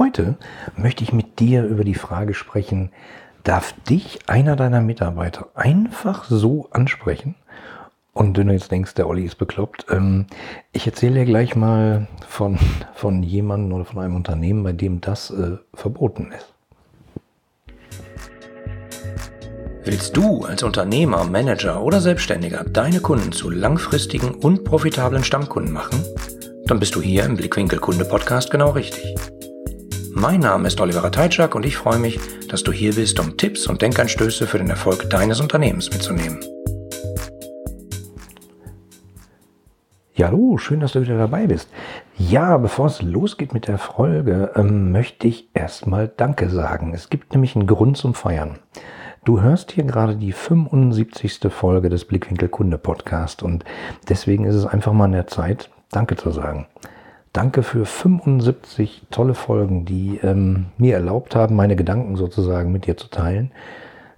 Heute möchte ich mit dir über die Frage sprechen, darf dich einer deiner Mitarbeiter einfach so ansprechen? Und wenn du jetzt denkst, der Olli ist bekloppt, ähm, ich erzähle dir gleich mal von, von jemandem oder von einem Unternehmen, bei dem das äh, verboten ist. Willst du als Unternehmer, Manager oder Selbstständiger deine Kunden zu langfristigen und profitablen Stammkunden machen? Dann bist du hier im Blickwinkel Kunde Podcast genau richtig. Mein Name ist Oliver Teitschak und ich freue mich, dass du hier bist, um Tipps und Denkanstöße für den Erfolg deines Unternehmens mitzunehmen. Ja, hallo, schön, dass du wieder dabei bist. Ja, bevor es losgeht mit der Folge, ähm, möchte ich erstmal Danke sagen. Es gibt nämlich einen Grund zum Feiern. Du hörst hier gerade die 75. Folge des Blickwinkel Kunde Podcast und deswegen ist es einfach mal an der Zeit, Danke zu sagen. Danke für 75 tolle Folgen, die ähm, mir erlaubt haben, meine Gedanken sozusagen mit dir zu teilen.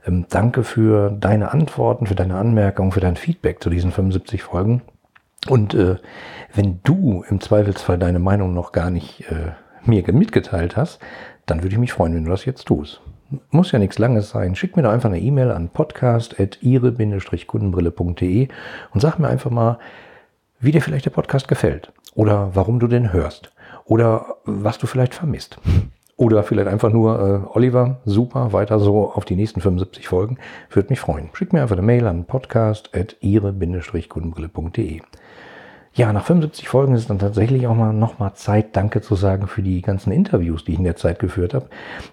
Ähm, danke für deine Antworten, für deine Anmerkungen, für dein Feedback zu diesen 75 Folgen. Und äh, wenn du im Zweifelsfall deine Meinung noch gar nicht äh, mir mitgeteilt hast, dann würde ich mich freuen, wenn du das jetzt tust. Muss ja nichts Langes sein. Schick mir doch einfach eine E-Mail an podcast.ire-kundenbrille.de und sag mir einfach mal, wie dir vielleicht der Podcast gefällt oder warum du den hörst oder was du vielleicht vermisst. Oder vielleicht einfach nur, äh, Oliver, super, weiter so auf die nächsten 75 Folgen. Würde mich freuen. Schick mir einfach eine Mail an podcast.ire-kundenbrille.de. Ja, nach 75 Folgen ist es dann tatsächlich auch mal nochmal Zeit, Danke zu sagen für die ganzen Interviews, die ich in der Zeit geführt habe,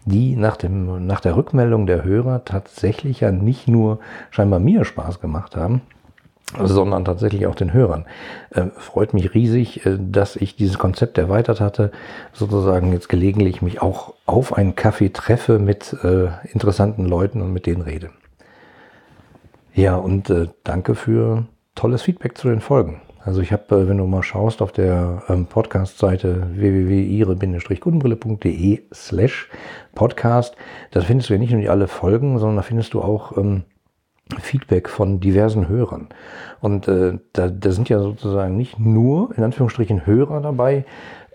die nach, dem, nach der Rückmeldung der Hörer tatsächlich ja nicht nur scheinbar mir Spaß gemacht haben, sondern tatsächlich auch den Hörern. Äh, freut mich riesig, äh, dass ich dieses Konzept erweitert hatte, sozusagen jetzt gelegentlich mich auch auf einen Kaffee treffe mit äh, interessanten Leuten und mit denen rede. Ja, und äh, danke für tolles Feedback zu den Folgen. Also ich habe, äh, wenn du mal schaust auf der ähm, Podcast-Seite www.ire-kundenbrille.de slash podcast, da findest du ja nicht nur die alle Folgen, sondern da findest du auch ähm, Feedback von diversen Hörern. Und äh, da, da sind ja sozusagen nicht nur, in Anführungsstrichen, Hörer dabei,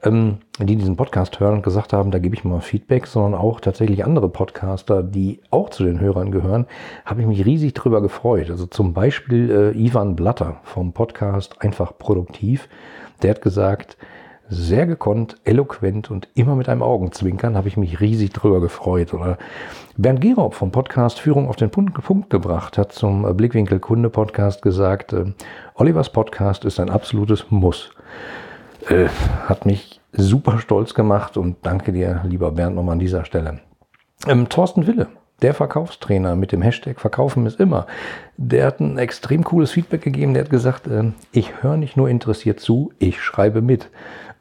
ähm, die diesen Podcast hören und gesagt haben, da gebe ich mal Feedback, sondern auch tatsächlich andere Podcaster, die auch zu den Hörern gehören, habe ich mich riesig drüber gefreut. Also zum Beispiel äh, Ivan Blatter vom Podcast Einfach Produktiv, der hat gesagt, sehr gekonnt, eloquent und immer mit einem Augenzwinkern habe ich mich riesig drüber gefreut. Oder Bernd Gerob vom Podcast Führung auf den Punkt, gebracht hat zum Blickwinkel Kunde Podcast gesagt, äh, Olivers Podcast ist ein absolutes Muss. Äh, hat mich super stolz gemacht und danke dir, lieber Bernd, nochmal an dieser Stelle. Ähm, Thorsten Wille, der Verkaufstrainer mit dem Hashtag Verkaufen ist immer, der hat ein extrem cooles Feedback gegeben. Der hat gesagt, äh, ich höre nicht nur interessiert zu, ich schreibe mit.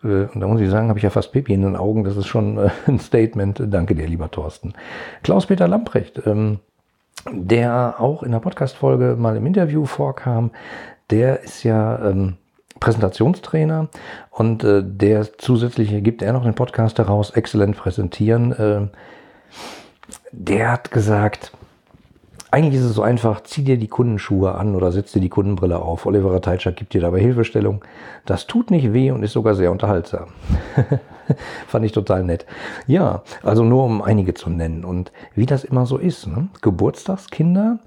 Äh, und da muss ich sagen, habe ich ja fast Pipi in den Augen. Das ist schon äh, ein Statement. Danke dir, lieber Thorsten. Klaus-Peter Lamprecht, ähm, der auch in der Podcast-Folge mal im Interview vorkam, der ist ja ähm, Präsentationstrainer und äh, der zusätzliche gibt er noch den Podcast heraus, exzellent präsentieren. Der hat gesagt, eigentlich ist es so einfach, zieh dir die Kundenschuhe an oder setz dir die Kundenbrille auf. Oliver Teitschak gibt dir dabei Hilfestellung. Das tut nicht weh und ist sogar sehr unterhaltsam. Fand ich total nett. Ja, also nur um einige zu nennen. Und wie das immer so ist, ne? Geburtstagskinder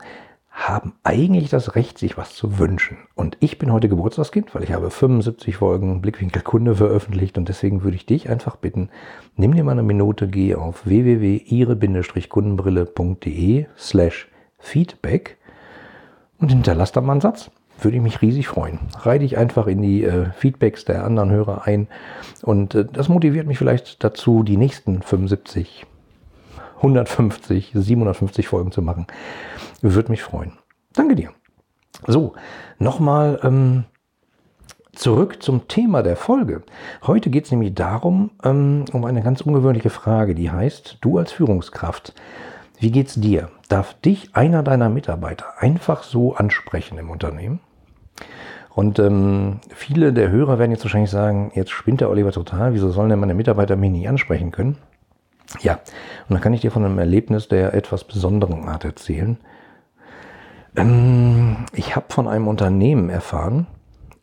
haben eigentlich das Recht, sich was zu wünschen. Und ich bin heute Geburtstagskind, weil ich habe 75 Folgen Blickwinkel Kunde veröffentlicht und deswegen würde ich dich einfach bitten, nimm dir mal eine Minute, geh auf www.ire-kundenbrille.de slash Feedback und hinterlass da mal einen Satz. Würde ich mich riesig freuen. Reih dich einfach in die äh, Feedbacks der anderen Hörer ein und äh, das motiviert mich vielleicht dazu, die nächsten 75, 150, 750 Folgen zu machen. Würde mich freuen. Danke dir. So, nochmal ähm, zurück zum Thema der Folge. Heute geht es nämlich darum, ähm, um eine ganz ungewöhnliche Frage, die heißt, du als Führungskraft, wie geht's dir? Darf dich einer deiner Mitarbeiter einfach so ansprechen im Unternehmen? Und ähm, viele der Hörer werden jetzt wahrscheinlich sagen, jetzt spinnt der Oliver total, wieso sollen denn meine Mitarbeiter mich nicht ansprechen können? Ja, und dann kann ich dir von einem Erlebnis der etwas besonderen Art erzählen. Ähm, ich habe von einem Unternehmen erfahren,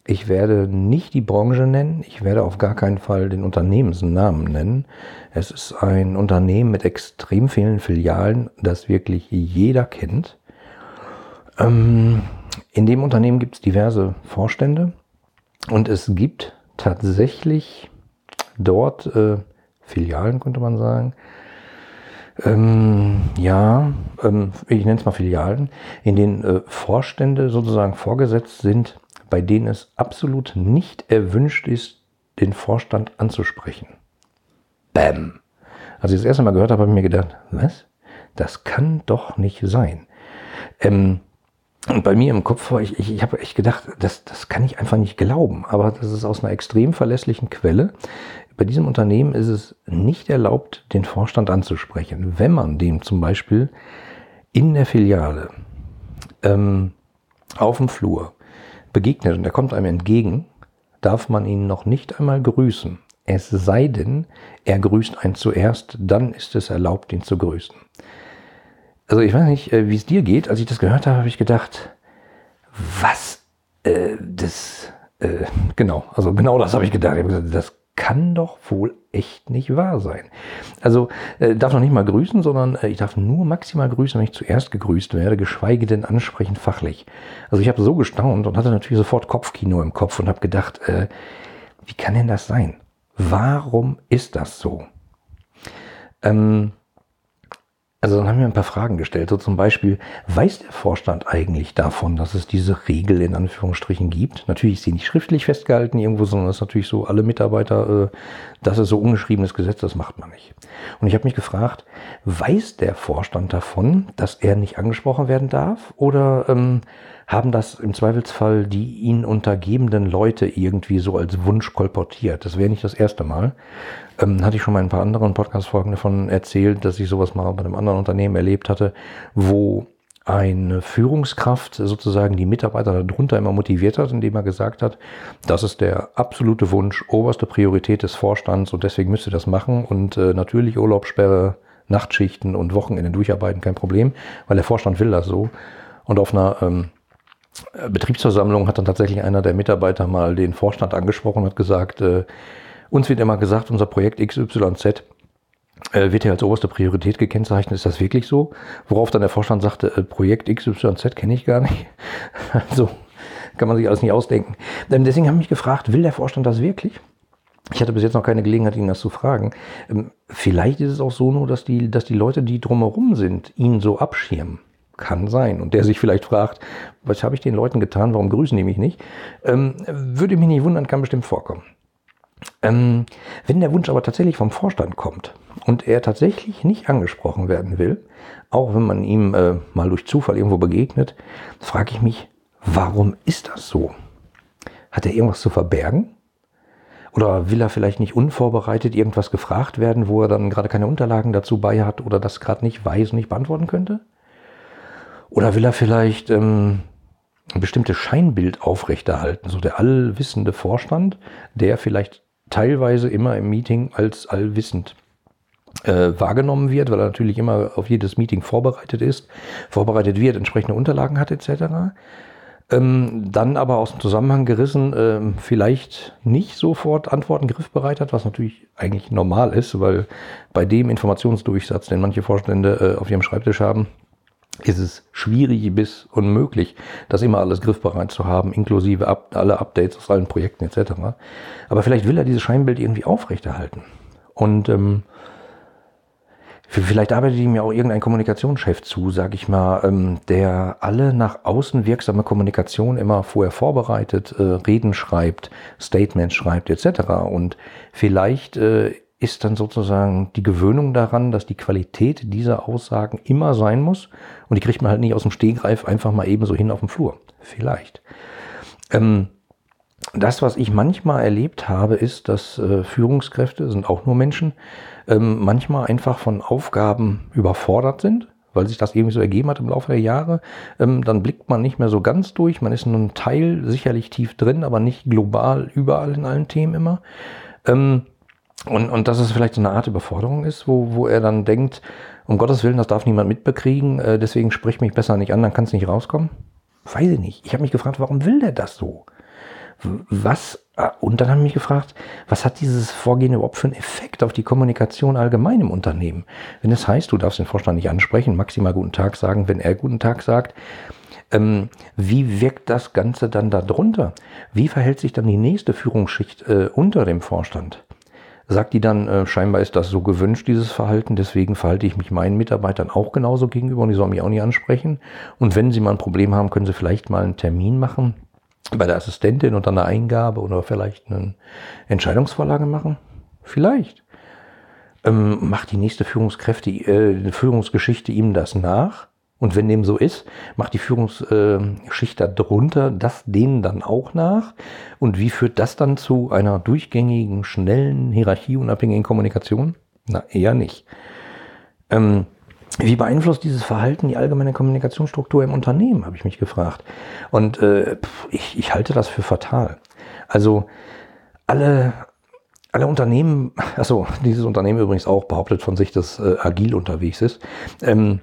Ich werde nicht die Branche nennen, ich werde auf gar keinen Fall den Unternehmensnamen nennen. Es ist ein Unternehmen mit extrem vielen Filialen, das wirklich jeder kennt. Ähm, in dem Unternehmen gibt es diverse Vorstände und es gibt tatsächlich dort äh, Filialen, könnte man sagen. Ähm, ja, ähm, ich nenne es mal Filialen, in denen äh, Vorstände sozusagen vorgesetzt sind bei denen es absolut nicht erwünscht ist, den Vorstand anzusprechen. Bäm. Als ich das erste Mal gehört habe, habe ich mir gedacht, was? Das kann doch nicht sein. Ähm, und bei mir im Kopf war ich, ich, ich habe echt gedacht, das, das kann ich einfach nicht glauben. Aber das ist aus einer extrem verlässlichen Quelle. Bei diesem Unternehmen ist es nicht erlaubt, den Vorstand anzusprechen. Wenn man dem zum Beispiel in der Filiale ähm, auf dem Flur begegnet und er kommt einem entgegen, darf man ihn noch nicht einmal grüßen. Es sei denn, er grüßt einen zuerst, dann ist es erlaubt, ihn zu grüßen. Also ich weiß nicht, äh, wie es dir geht. Als ich das gehört habe, habe ich gedacht, was? Äh, das, äh, genau, also genau das habe ich gedacht. Ich habe gesagt, das kann doch wohl echt nicht wahr sein. Also äh, darf noch nicht mal grüßen, sondern äh, ich darf nur maximal grüßen, wenn ich zuerst gegrüßt werde, geschweige denn ansprechend fachlich. Also ich habe so gestaunt und hatte natürlich sofort Kopfkino im Kopf und habe gedacht, äh, wie kann denn das sein? Warum ist das so? Ähm, also dann haben wir ein paar Fragen gestellt. So zum Beispiel, weiß der Vorstand eigentlich davon, dass es diese Regel in Anführungsstrichen gibt? Natürlich ist sie nicht schriftlich festgehalten irgendwo, sondern es ist natürlich so, alle Mitarbeiter, äh, das ist so ungeschriebenes Gesetz, das macht man nicht. Und ich habe mich gefragt, weiß der Vorstand davon, dass er nicht angesprochen werden darf? Oder ähm, haben das im Zweifelsfall die ihn untergebenden Leute irgendwie so als Wunsch kolportiert. Das wäre nicht das erste Mal. Ähm, hatte ich schon mal in ein paar anderen Podcast-Folgen davon erzählt, dass ich sowas mal bei einem anderen Unternehmen erlebt hatte, wo eine Führungskraft sozusagen die Mitarbeiter darunter immer motiviert hat, indem er gesagt hat, das ist der absolute Wunsch, oberste Priorität des Vorstands und deswegen müsst ihr das machen und äh, natürlich Urlaubssperre, Nachtschichten und Wochenende durcharbeiten, kein Problem, weil der Vorstand will das so. Und auf einer ähm, Betriebsversammlung hat dann tatsächlich einer der Mitarbeiter mal den Vorstand angesprochen und hat gesagt, äh, uns wird immer gesagt, unser Projekt XYZ äh, wird ja als oberste Priorität gekennzeichnet. Ist das wirklich so? Worauf dann der Vorstand sagte, äh, Projekt XYZ kenne ich gar nicht. also kann man sich alles nicht ausdenken. Denn deswegen habe ich mich gefragt, will der Vorstand das wirklich? Ich hatte bis jetzt noch keine Gelegenheit, ihn das zu fragen. Ähm, vielleicht ist es auch so nur, dass die, dass die Leute, die drumherum sind, ihn so abschirmen. Kann sein. Und der sich vielleicht fragt, was habe ich den Leuten getan, warum grüßen die mich nicht? Ähm, würde mich nicht wundern, kann bestimmt vorkommen. Ähm, wenn der Wunsch aber tatsächlich vom Vorstand kommt und er tatsächlich nicht angesprochen werden will, auch wenn man ihm äh, mal durch Zufall irgendwo begegnet, frage ich mich, warum ist das so? Hat er irgendwas zu verbergen? Oder will er vielleicht nicht unvorbereitet irgendwas gefragt werden, wo er dann gerade keine Unterlagen dazu bei hat oder das gerade nicht weiß und nicht beantworten könnte? Oder will er vielleicht ähm, ein bestimmtes Scheinbild aufrechterhalten, so der allwissende Vorstand, der vielleicht teilweise immer im Meeting als allwissend äh, wahrgenommen wird, weil er natürlich immer auf jedes Meeting vorbereitet ist, vorbereitet wird, entsprechende Unterlagen hat etc. Ähm, dann aber aus dem Zusammenhang gerissen, äh, vielleicht nicht sofort Antworten griffbereit hat, was natürlich eigentlich normal ist, weil bei dem Informationsdurchsatz, den manche Vorstände äh, auf ihrem Schreibtisch haben, ist es schwierig bis unmöglich, das immer alles griffbereit zu haben, inklusive up, alle Updates aus allen Projekten etc. Aber vielleicht will er dieses Scheinbild irgendwie aufrechterhalten. Und ähm, vielleicht arbeitet ihm ja auch irgendein Kommunikationschef zu, sag ich mal, ähm, der alle nach außen wirksame Kommunikation immer vorher vorbereitet, äh, Reden schreibt, Statements schreibt etc. Und vielleicht äh, ist dann sozusagen die Gewöhnung daran, dass die Qualität dieser Aussagen immer sein muss. Und die kriegt man halt nicht aus dem Stehgreif einfach mal eben so hin auf dem Flur. Vielleicht. Ähm, das, was ich manchmal erlebt habe, ist, dass äh, Führungskräfte, sind auch nur Menschen, ähm, manchmal einfach von Aufgaben überfordert sind, weil sich das irgendwie so ergeben hat im Laufe der Jahre. Ähm, dann blickt man nicht mehr so ganz durch. Man ist nur ein Teil sicherlich tief drin, aber nicht global überall in allen Themen immer. Ähm, und, und dass es vielleicht so eine Art Überforderung ist, wo, wo er dann denkt, um Gottes Willen, das darf niemand mitbekriegen, äh, deswegen sprich mich besser nicht an, dann kann es nicht rauskommen. Weiß ich nicht. Ich habe mich gefragt, warum will der das so? was, ah, und dann haben wir mich gefragt, was hat dieses Vorgehen überhaupt für einen Effekt auf die Kommunikation allgemein im Unternehmen? Wenn es das heißt, du darfst den Vorstand nicht ansprechen, maximal guten Tag sagen, wenn er guten Tag sagt, ähm, wie wirkt das Ganze dann darunter? Wie verhält sich dann die nächste Führungsschicht äh, unter dem Vorstand? Sagt die dann, äh, scheinbar ist das so gewünscht, dieses Verhalten, deswegen verhalte ich mich meinen Mitarbeitern auch genauso gegenüber und die sollen mich auch nicht ansprechen. Und wenn sie mal ein Problem haben, können sie vielleicht mal einen Termin machen bei der Assistentin und dann eine Eingabe oder vielleicht eine Entscheidungsvorlage machen? Vielleicht. Ähm, macht die nächste Führungskräfte, äh, Führungsgeschichte ihm das nach? Und wenn dem so ist, macht die Führungsschicht darunter das denen dann auch nach. Und wie führt das dann zu einer durchgängigen, schnellen, hierarchieunabhängigen Kommunikation? Na, eher nicht. Ähm, wie beeinflusst dieses Verhalten die allgemeine Kommunikationsstruktur im Unternehmen, habe ich mich gefragt. Und äh, ich, ich halte das für fatal. Also alle, alle Unternehmen, also dieses Unternehmen übrigens auch behauptet von sich, dass äh, agil unterwegs ist. Ähm,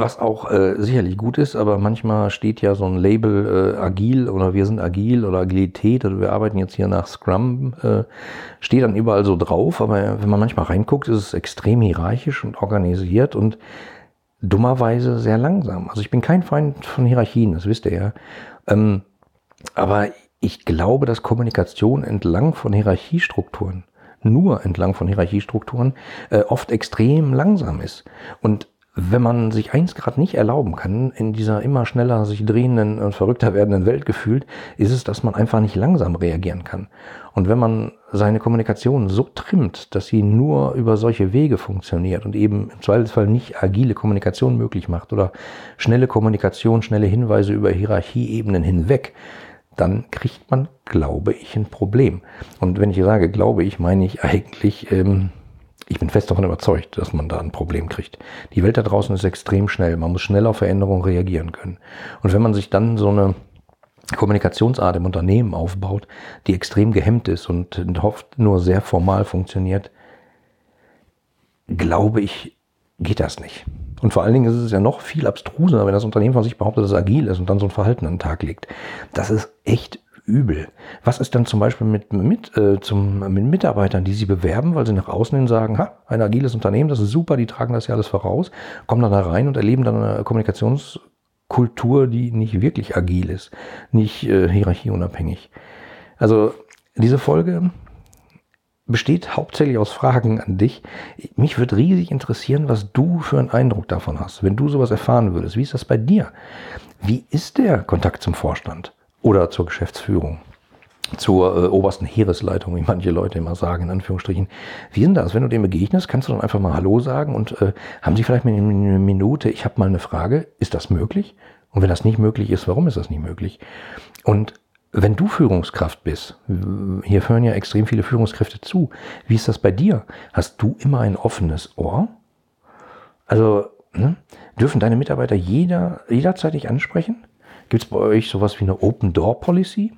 was auch äh, sicherlich gut ist, aber manchmal steht ja so ein Label äh, agil oder wir sind agil oder Agilität oder wir arbeiten jetzt hier nach Scrum, äh, steht dann überall so drauf, aber wenn man manchmal reinguckt, ist es extrem hierarchisch und organisiert und dummerweise sehr langsam. Also ich bin kein Feind von Hierarchien, das wisst ihr ja. Ähm, aber ich glaube, dass Kommunikation entlang von Hierarchiestrukturen nur entlang von Hierarchiestrukturen äh, oft extrem langsam ist. Und wenn man sich eins gerade nicht erlauben kann, in dieser immer schneller sich drehenden und verrückter werdenden Welt gefühlt, ist es, dass man einfach nicht langsam reagieren kann. Und wenn man seine Kommunikation so trimmt, dass sie nur über solche Wege funktioniert und eben im Zweifelsfall nicht agile Kommunikation möglich macht oder schnelle Kommunikation, schnelle Hinweise über Hierarchieebenen hinweg, dann kriegt man, glaube ich, ein Problem. Und wenn ich sage, glaube ich, meine ich eigentlich, ähm, ich bin fest davon überzeugt, dass man da ein Problem kriegt. Die Welt da draußen ist extrem schnell. Man muss schnell auf Veränderungen reagieren können. Und wenn man sich dann so eine Kommunikationsart im Unternehmen aufbaut, die extrem gehemmt ist und oft nur sehr formal funktioniert, glaube ich, geht das nicht. Und vor allen Dingen ist es ja noch viel abstruser, wenn das Unternehmen von sich behauptet, dass es agil ist und dann so ein Verhalten an den Tag legt. Das ist echt übel. Was ist dann zum Beispiel mit, mit, äh, zum, mit Mitarbeitern, die sie bewerben, weil sie nach außen hin sagen, ha, ein agiles Unternehmen, das ist super, die tragen das ja alles voraus, kommen dann da rein und erleben dann eine Kommunikationskultur, die nicht wirklich agil ist, nicht äh, hierarchieunabhängig. Also diese Folge besteht hauptsächlich aus Fragen an dich. Mich würde riesig interessieren, was du für einen Eindruck davon hast, wenn du sowas erfahren würdest. Wie ist das bei dir? Wie ist der Kontakt zum Vorstand? Oder zur Geschäftsführung, zur äh, obersten Heeresleitung, wie manche Leute immer sagen, in Anführungsstrichen. Wie ist das? Wenn du dem begegnest, kannst du dann einfach mal Hallo sagen und äh, haben Sie vielleicht eine Minute, ich habe mal eine Frage, ist das möglich? Und wenn das nicht möglich ist, warum ist das nicht möglich? Und wenn du Führungskraft bist, hier hören ja extrem viele Führungskräfte zu, wie ist das bei dir? Hast du immer ein offenes Ohr? Also ne, dürfen deine Mitarbeiter jeder, jederzeit dich ansprechen? Gibt es bei euch sowas wie eine Open Door Policy?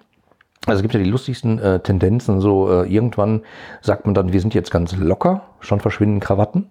Also es gibt ja die lustigsten äh, Tendenzen, so äh, irgendwann sagt man dann, wir sind jetzt ganz locker, schon verschwinden Krawatten,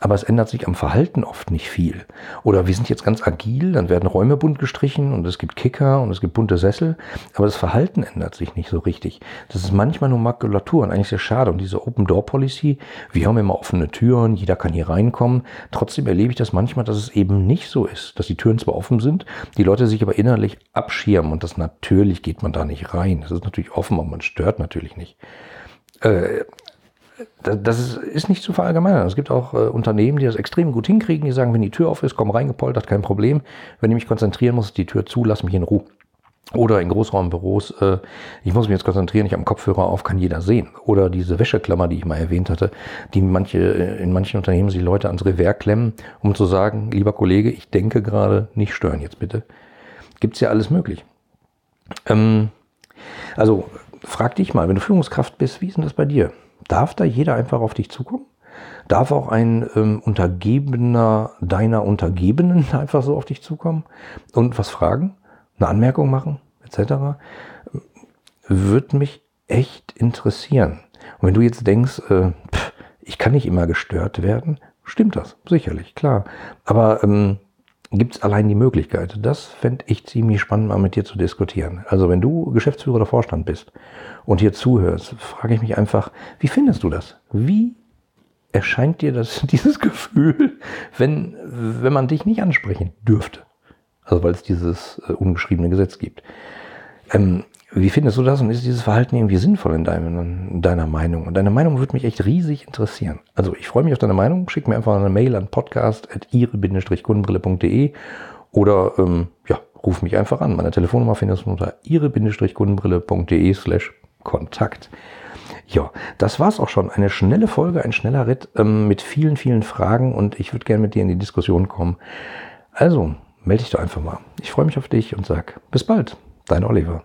aber es ändert sich am Verhalten oft nicht viel. Oder wir sind jetzt ganz agil, dann werden Räume bunt gestrichen und es gibt Kicker und es gibt bunte Sessel, aber das Verhalten ändert sich nicht so richtig. Das ist manchmal nur Makulatur und eigentlich sehr schade. Und diese Open Door Policy, wir haben immer offene Türen, jeder kann hier reinkommen. Trotzdem erlebe ich das manchmal, dass es eben nicht so ist, dass die Türen zwar offen sind, die Leute sich aber innerlich abschirmen und das natürlich geht man da nicht rein. Das ist natürlich offen, aber man stört natürlich nicht. Äh, das ist nicht zu verallgemeinern. Es gibt auch äh, Unternehmen, die das extrem gut hinkriegen, die sagen, wenn die Tür auf ist, komm reingepoltert, kein Problem. Wenn ich mich konzentrieren muss, ist die Tür zu, lass mich in Ruhe. Oder in Großraumbüros, äh, ich muss mich jetzt konzentrieren, ich habe einen Kopfhörer auf, kann jeder sehen. Oder diese Wäscheklammer, die ich mal erwähnt hatte, die manche, äh, in manchen Unternehmen sich Leute ans Revers klemmen, um zu sagen, lieber Kollege, ich denke gerade, nicht stören jetzt bitte. Gibt's ja alles möglich. Ähm, also frag dich mal, wenn du Führungskraft bist, wie ist denn das bei dir? Darf da jeder einfach auf dich zukommen? Darf auch ein ähm, Untergebener deiner Untergebenen einfach so auf dich zukommen und was fragen, eine Anmerkung machen, etc.? Würde mich echt interessieren. Und wenn du jetzt denkst, äh, pff, ich kann nicht immer gestört werden, stimmt das, sicherlich, klar. Aber ähm, gibt es allein die Möglichkeit. Das fände ich ziemlich spannend, mal mit dir zu diskutieren. Also wenn du Geschäftsführer oder Vorstand bist und hier zuhörst, frage ich mich einfach, wie findest du das? Wie erscheint dir das, dieses Gefühl, wenn, wenn man dich nicht ansprechen dürfte? Also weil es dieses äh, ungeschriebene Gesetz gibt. Ähm, wie findest du das und ist dieses Verhalten irgendwie sinnvoll in, deinem, in deiner Meinung? Und deine Meinung würde mich echt riesig interessieren. Also ich freue mich auf deine Meinung. Schick mir einfach eine Mail an podcast.ire-kundenbrille.de oder ähm, ja, ruf mich einfach an. Meine Telefonnummer findest du unter ire-kundenbrille.de slash Kontakt. Ja, das war's auch schon. Eine schnelle Folge, ein schneller Ritt ähm, mit vielen, vielen Fragen und ich würde gerne mit dir in die Diskussion kommen. Also, melde dich doch einfach mal. Ich freue mich auf dich und sag bis bald. Dein Oliver.